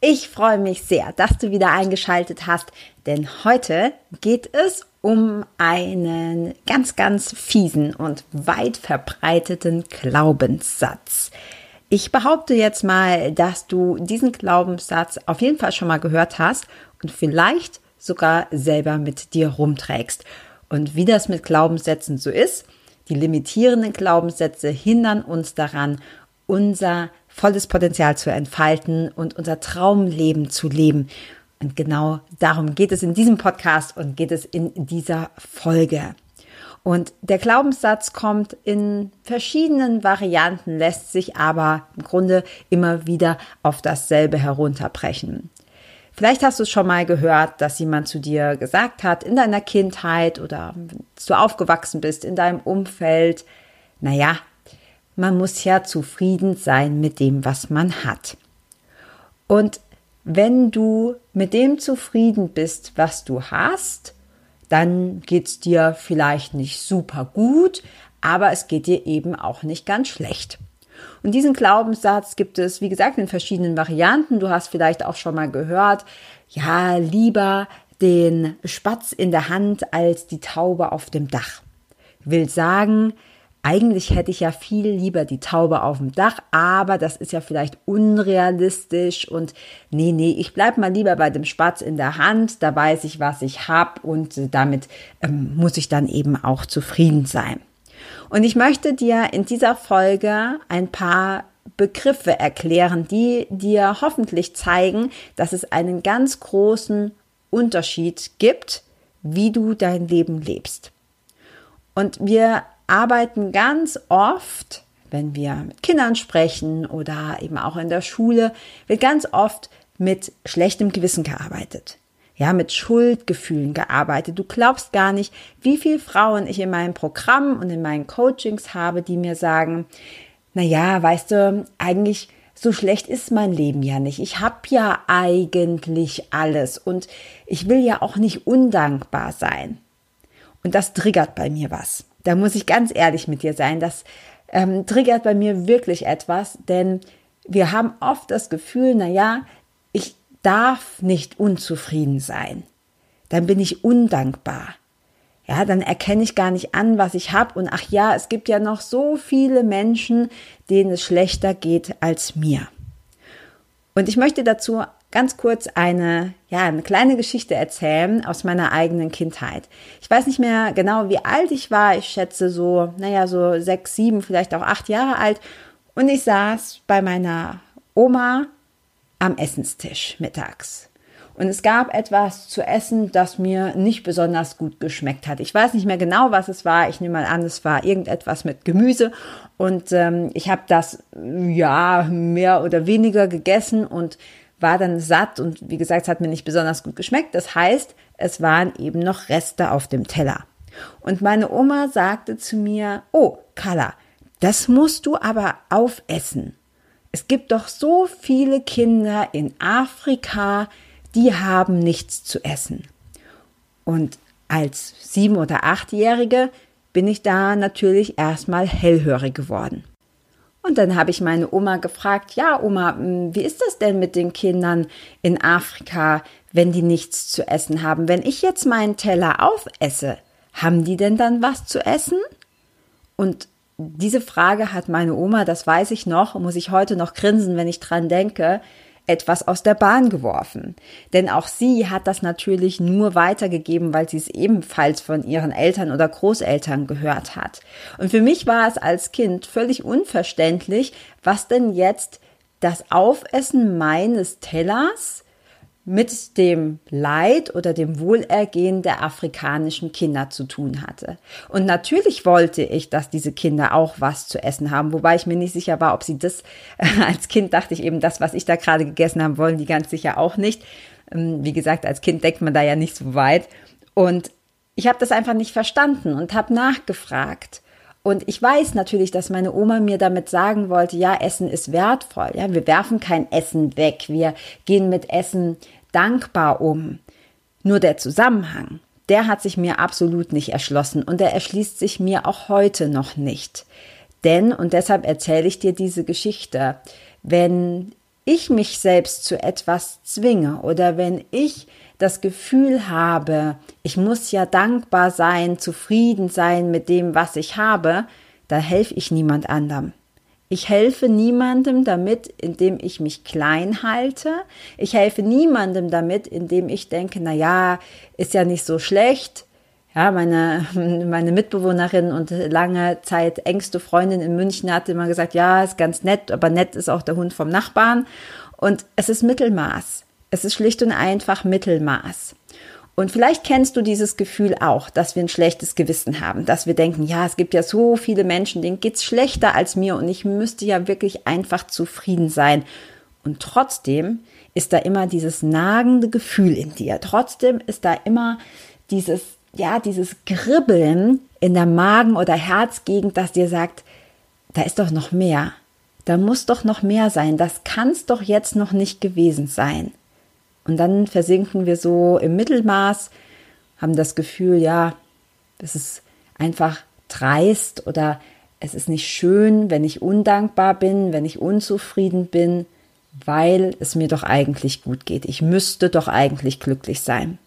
Ich freue mich sehr, dass du wieder eingeschaltet hast, denn heute geht es um einen ganz, ganz fiesen und weit verbreiteten Glaubenssatz. Ich behaupte jetzt mal, dass du diesen Glaubenssatz auf jeden Fall schon mal gehört hast und vielleicht sogar selber mit dir rumträgst. Und wie das mit Glaubenssätzen so ist, die limitierenden Glaubenssätze hindern uns daran, unser volles Potenzial zu entfalten und unser Traumleben zu leben. Und genau darum geht es in diesem Podcast und geht es in dieser Folge. Und der Glaubenssatz kommt in verschiedenen Varianten, lässt sich aber im Grunde immer wieder auf dasselbe herunterbrechen. Vielleicht hast du es schon mal gehört, dass jemand zu dir gesagt hat in deiner Kindheit oder als du aufgewachsen bist in deinem Umfeld, naja, man muss ja zufrieden sein mit dem, was man hat. Und wenn du mit dem zufrieden bist, was du hast, dann geht's dir vielleicht nicht super gut, aber es geht dir eben auch nicht ganz schlecht. Und diesen Glaubenssatz gibt es, wie gesagt, in verschiedenen Varianten. Du hast vielleicht auch schon mal gehört, ja, lieber den Spatz in der Hand als die Taube auf dem Dach. Will sagen, eigentlich hätte ich ja viel lieber die Taube auf dem Dach, aber das ist ja vielleicht unrealistisch und nee, nee, ich bleib mal lieber bei dem Spatz in der Hand, da weiß ich, was ich hab und damit ähm, muss ich dann eben auch zufrieden sein. Und ich möchte dir in dieser Folge ein paar Begriffe erklären, die dir hoffentlich zeigen, dass es einen ganz großen Unterschied gibt, wie du dein Leben lebst. Und wir arbeiten ganz oft, wenn wir mit Kindern sprechen oder eben auch in der Schule, wird ganz oft mit schlechtem Gewissen gearbeitet. Ja, mit Schuldgefühlen gearbeitet. Du glaubst gar nicht, wie viele Frauen ich in meinem Programm und in meinen Coachings habe, die mir sagen, na ja, weißt du, eigentlich so schlecht ist mein Leben ja nicht. Ich habe ja eigentlich alles und ich will ja auch nicht undankbar sein. Und das triggert bei mir was. Da muss ich ganz ehrlich mit dir sein. Das ähm, triggert bei mir wirklich etwas, denn wir haben oft das Gefühl, na ja, ich darf nicht unzufrieden sein. Dann bin ich undankbar. Ja, dann erkenne ich gar nicht an, was ich habe. Und ach ja, es gibt ja noch so viele Menschen, denen es schlechter geht als mir. Und ich möchte dazu ganz kurz eine, ja, eine kleine Geschichte erzählen aus meiner eigenen Kindheit. Ich weiß nicht mehr genau, wie alt ich war. Ich schätze so, naja, so sechs, sieben, vielleicht auch acht Jahre alt. Und ich saß bei meiner Oma am Essenstisch mittags. Und es gab etwas zu essen, das mir nicht besonders gut geschmeckt hat. Ich weiß nicht mehr genau, was es war. Ich nehme mal an, es war irgendetwas mit Gemüse. Und ähm, ich habe das ja mehr oder weniger gegessen und war dann satt und wie gesagt, es hat mir nicht besonders gut geschmeckt. Das heißt, es waren eben noch Reste auf dem Teller. Und meine Oma sagte zu mir, oh, Carla, das musst du aber aufessen. Es gibt doch so viele Kinder in Afrika, die haben nichts zu essen. Und als sieben- oder achtjährige bin ich da natürlich erstmal hellhörig geworden. Und dann habe ich meine Oma gefragt, ja Oma, hm, wie ist das denn mit den Kindern in Afrika, wenn die nichts zu essen haben? Wenn ich jetzt meinen Teller aufesse, haben die denn dann was zu essen? Und diese Frage hat meine Oma, das weiß ich noch, muss ich heute noch grinsen, wenn ich dran denke, etwas aus der Bahn geworfen. Denn auch sie hat das natürlich nur weitergegeben, weil sie es ebenfalls von ihren Eltern oder Großeltern gehört hat. Und für mich war es als Kind völlig unverständlich, was denn jetzt das Aufessen meines Tellers mit dem Leid oder dem Wohlergehen der afrikanischen Kinder zu tun hatte. Und natürlich wollte ich, dass diese Kinder auch was zu essen haben, wobei ich mir nicht sicher war, ob sie das, als Kind dachte ich eben, das, was ich da gerade gegessen haben, wollen die ganz sicher auch nicht. Ähm, wie gesagt, als Kind denkt man da ja nicht so weit. Und ich habe das einfach nicht verstanden und habe nachgefragt. Und ich weiß natürlich, dass meine Oma mir damit sagen wollte, ja, Essen ist wertvoll. Ja, wir werfen kein Essen weg. Wir gehen mit Essen dankbar um. Nur der Zusammenhang, der hat sich mir absolut nicht erschlossen und der erschließt sich mir auch heute noch nicht. Denn, und deshalb erzähle ich dir diese Geschichte, wenn ich mich selbst zu etwas zwinge oder wenn ich das Gefühl habe, ich muss ja dankbar sein, zufrieden sein mit dem, was ich habe, da helfe ich niemand anderem. Ich helfe niemandem damit, indem ich mich klein halte. Ich helfe niemandem damit, indem ich denke, na ja, ist ja nicht so schlecht. Ja, meine, meine Mitbewohnerin und lange Zeit engste Freundin in München hat immer gesagt, ja, ist ganz nett, aber nett ist auch der Hund vom Nachbarn. Und es ist Mittelmaß. Es ist schlicht und einfach Mittelmaß. Und vielleicht kennst du dieses Gefühl auch, dass wir ein schlechtes Gewissen haben, dass wir denken, ja, es gibt ja so viele Menschen, denen geht's schlechter als mir und ich müsste ja wirklich einfach zufrieden sein. Und trotzdem ist da immer dieses nagende Gefühl in dir. Trotzdem ist da immer dieses, ja, dieses Kribbeln in der Magen- oder Herzgegend, das dir sagt, da ist doch noch mehr. Da muss doch noch mehr sein. Das kann's doch jetzt noch nicht gewesen sein. Und dann versinken wir so im Mittelmaß, haben das Gefühl, ja, es ist einfach dreist oder es ist nicht schön, wenn ich undankbar bin, wenn ich unzufrieden bin, weil es mir doch eigentlich gut geht. Ich müsste doch eigentlich glücklich sein.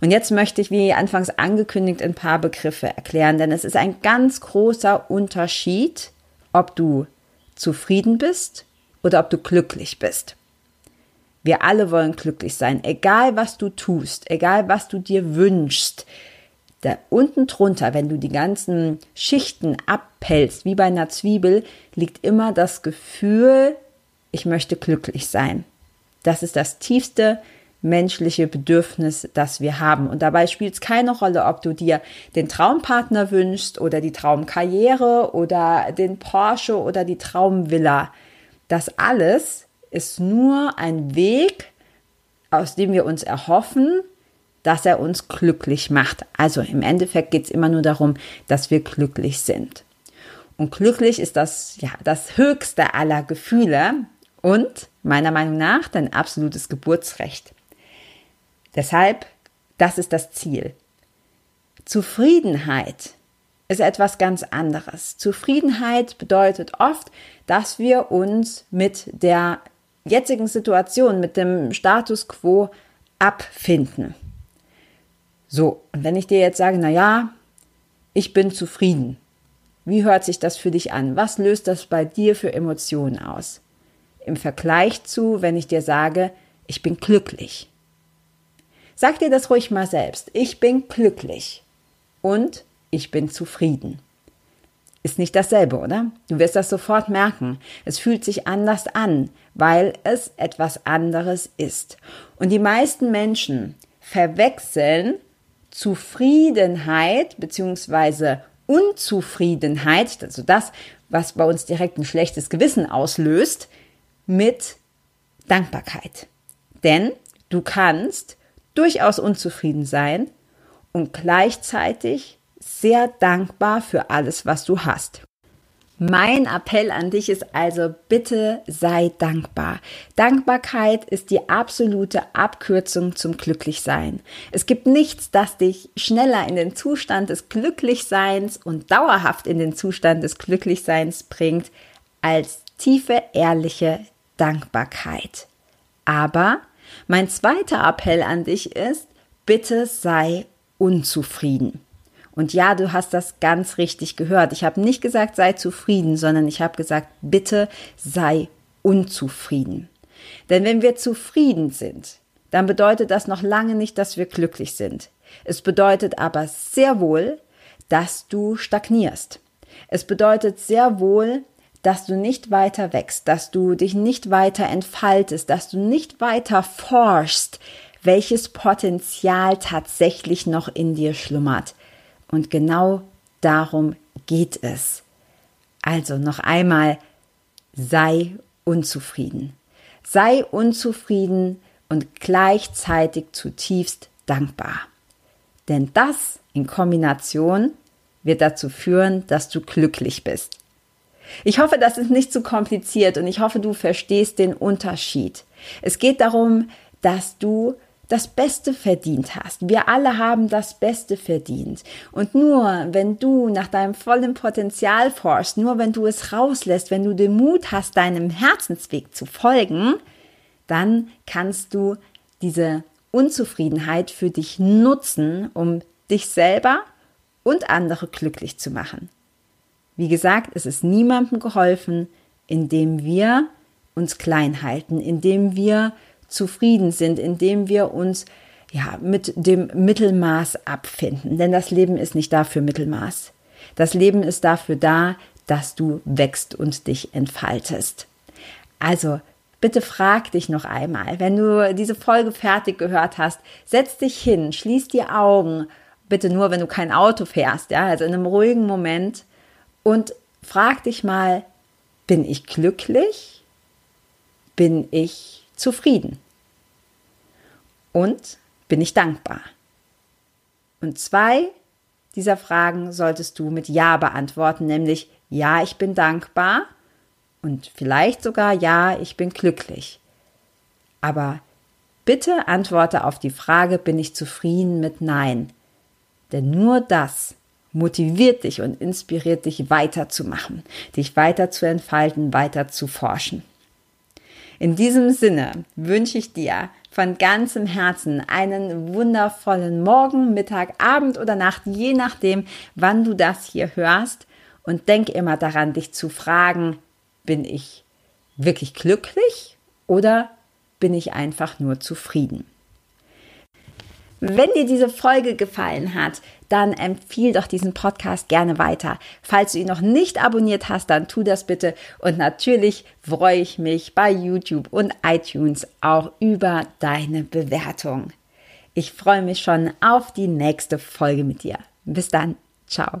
Und jetzt möchte ich, wie anfangs angekündigt, ein paar Begriffe erklären, denn es ist ein ganz großer Unterschied, ob du zufrieden bist oder ob du glücklich bist. Wir alle wollen glücklich sein, egal was du tust, egal was du dir wünschst. Da unten drunter, wenn du die ganzen Schichten abpellst, wie bei einer Zwiebel, liegt immer das Gefühl, ich möchte glücklich sein. Das ist das tiefste menschliche Bedürfnis, das wir haben. Und dabei spielt es keine Rolle, ob du dir den Traumpartner wünschst oder die Traumkarriere oder den Porsche oder die Traumvilla. Das alles ist nur ein Weg, aus dem wir uns erhoffen, dass er uns glücklich macht. Also im Endeffekt geht es immer nur darum, dass wir glücklich sind. Und glücklich ist das, ja, das höchste aller Gefühle und meiner Meinung nach dein absolutes Geburtsrecht. Deshalb, das ist das Ziel. Zufriedenheit ist etwas ganz anderes. Zufriedenheit bedeutet oft, dass wir uns mit der jetzigen Situation, mit dem Status quo abfinden. So, und wenn ich dir jetzt sage, na ja, ich bin zufrieden. Wie hört sich das für dich an? Was löst das bei dir für Emotionen aus? Im Vergleich zu, wenn ich dir sage, ich bin glücklich. Sag dir das ruhig mal selbst. Ich bin glücklich und ich bin zufrieden. Ist nicht dasselbe, oder? Du wirst das sofort merken. Es fühlt sich anders an, weil es etwas anderes ist. Und die meisten Menschen verwechseln Zufriedenheit bzw. Unzufriedenheit, also das, was bei uns direkt ein schlechtes Gewissen auslöst, mit Dankbarkeit. Denn du kannst durchaus unzufrieden sein und gleichzeitig sehr dankbar für alles, was du hast. Mein Appell an dich ist also, bitte sei dankbar. Dankbarkeit ist die absolute Abkürzung zum Glücklichsein. Es gibt nichts, das dich schneller in den Zustand des Glücklichseins und dauerhaft in den Zustand des Glücklichseins bringt, als tiefe, ehrliche Dankbarkeit. Aber mein zweiter Appell an dich ist, bitte sei unzufrieden. Und ja, du hast das ganz richtig gehört. Ich habe nicht gesagt, sei zufrieden, sondern ich habe gesagt, bitte sei unzufrieden. Denn wenn wir zufrieden sind, dann bedeutet das noch lange nicht, dass wir glücklich sind. Es bedeutet aber sehr wohl, dass du stagnierst. Es bedeutet sehr wohl, dass du nicht weiter wächst, dass du dich nicht weiter entfaltest, dass du nicht weiter forschst, welches Potenzial tatsächlich noch in dir schlummert. Und genau darum geht es. Also noch einmal, sei unzufrieden. Sei unzufrieden und gleichzeitig zutiefst dankbar. Denn das in Kombination wird dazu führen, dass du glücklich bist. Ich hoffe, das ist nicht zu kompliziert und ich hoffe, du verstehst den Unterschied. Es geht darum, dass du das Beste verdient hast. Wir alle haben das Beste verdient. Und nur wenn du nach deinem vollen Potenzial forschst, nur wenn du es rauslässt, wenn du den Mut hast, deinem Herzensweg zu folgen, dann kannst du diese Unzufriedenheit für dich nutzen, um dich selber und andere glücklich zu machen. Wie gesagt, es ist niemandem geholfen, indem wir uns klein halten, indem wir zufrieden sind, indem wir uns ja mit dem Mittelmaß abfinden. Denn das Leben ist nicht dafür Mittelmaß. Das Leben ist dafür da, dass du wächst und dich entfaltest. Also bitte frag dich noch einmal, wenn du diese Folge fertig gehört hast, setz dich hin, schließ die Augen, bitte nur, wenn du kein Auto fährst, ja, also in einem ruhigen Moment und frag dich mal, bin ich glücklich? Bin ich zufrieden? Und bin ich dankbar? Und zwei dieser Fragen solltest du mit Ja beantworten, nämlich Ja, ich bin dankbar und vielleicht sogar Ja, ich bin glücklich. Aber bitte antworte auf die Frage, bin ich zufrieden mit Nein? Denn nur das motiviert dich und inspiriert dich weiterzumachen, dich weiter zu entfalten, weiter zu forschen. In diesem Sinne wünsche ich dir von ganzem Herzen einen wundervollen Morgen, Mittag, Abend oder Nacht, je nachdem, wann du das hier hörst. Und denk immer daran, dich zu fragen, bin ich wirklich glücklich oder bin ich einfach nur zufrieden? Wenn dir diese Folge gefallen hat, dann empfiehl doch diesen Podcast gerne weiter. Falls du ihn noch nicht abonniert hast, dann tu das bitte. Und natürlich freue ich mich bei YouTube und iTunes auch über deine Bewertung. Ich freue mich schon auf die nächste Folge mit dir. Bis dann. Ciao.